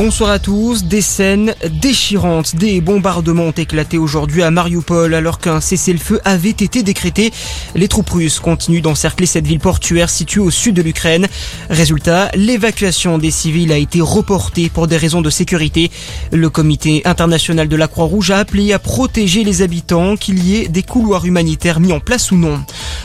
Bonsoir à tous. Des scènes déchirantes, des bombardements ont éclaté aujourd'hui à Mariupol alors qu'un cessez-le-feu avait été décrété. Les troupes russes continuent d'encercler cette ville portuaire située au sud de l'Ukraine. Résultat, l'évacuation des civils a été reportée pour des raisons de sécurité. Le comité international de la Croix-Rouge a appelé à protéger les habitants, qu'il y ait des couloirs humanitaires mis en place ou non.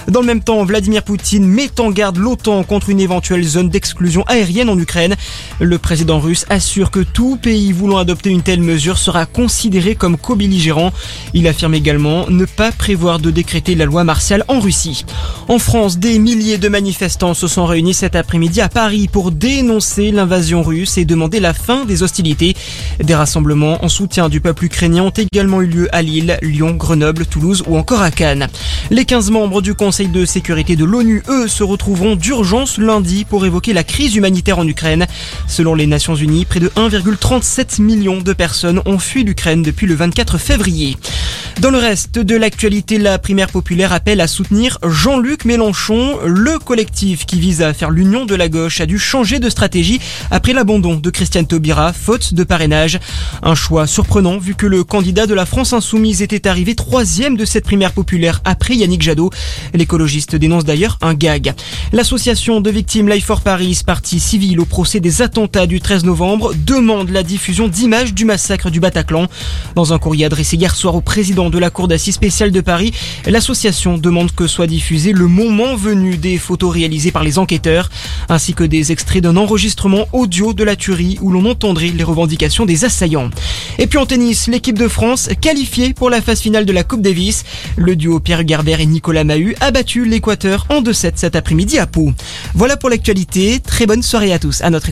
Dans le même temps, Vladimir Poutine met en garde l'OTAN contre une éventuelle zone d'exclusion aérienne en Ukraine. Le président russe assure que tout pays voulant adopter une telle mesure sera considéré comme co-belligérant. Il affirme également ne pas prévoir de décréter la loi martiale en Russie. En France, des milliers de manifestants se sont réunis cet après-midi à Paris pour dénoncer l'invasion russe et demander la fin des hostilités. Des rassemblements en soutien du peuple ukrainien ont également eu lieu à Lille, Lyon, Grenoble, Toulouse ou encore à Cannes. Les 15 membres du Conseil de sécurité de l'ONU, eux, se retrouveront d'urgence lundi pour évoquer la crise humanitaire en Ukraine. Selon les Nations Unies, près de 1,37 million de personnes ont fui l'Ukraine depuis le 24 février. Dans le reste de l'actualité, la primaire populaire appelle à soutenir Jean-Luc Mélenchon. Le collectif qui vise à faire l'union de la gauche a dû changer de stratégie après l'abandon de Christiane Taubira, faute de parrainage. Un choix surprenant vu que le candidat de la France Insoumise était arrivé troisième de cette primaire populaire après Yannick Jadot. L'écologiste dénonce d'ailleurs un gag. L'association de victimes Life for Paris, partie civile au procès des attentats du 13 novembre, demande la diffusion d'images du massacre du Bataclan. Dans un courrier adressé hier soir au président de la Cour d'assises spéciale de Paris, l'association demande que soit diffusé le moment venu des photos réalisées par les enquêteurs, ainsi que des extraits d'un enregistrement audio de la tuerie où l'on entendrait les revendications des assaillants. Et puis en tennis, l'équipe de France qualifiée pour la phase finale de la Coupe Davis. Le duo Pierre Gerber et Nicolas Mahut a battu l'Équateur en 2-7 cet après-midi à Pau. Voilà pour l'actualité. Très bonne soirée à tous. À notre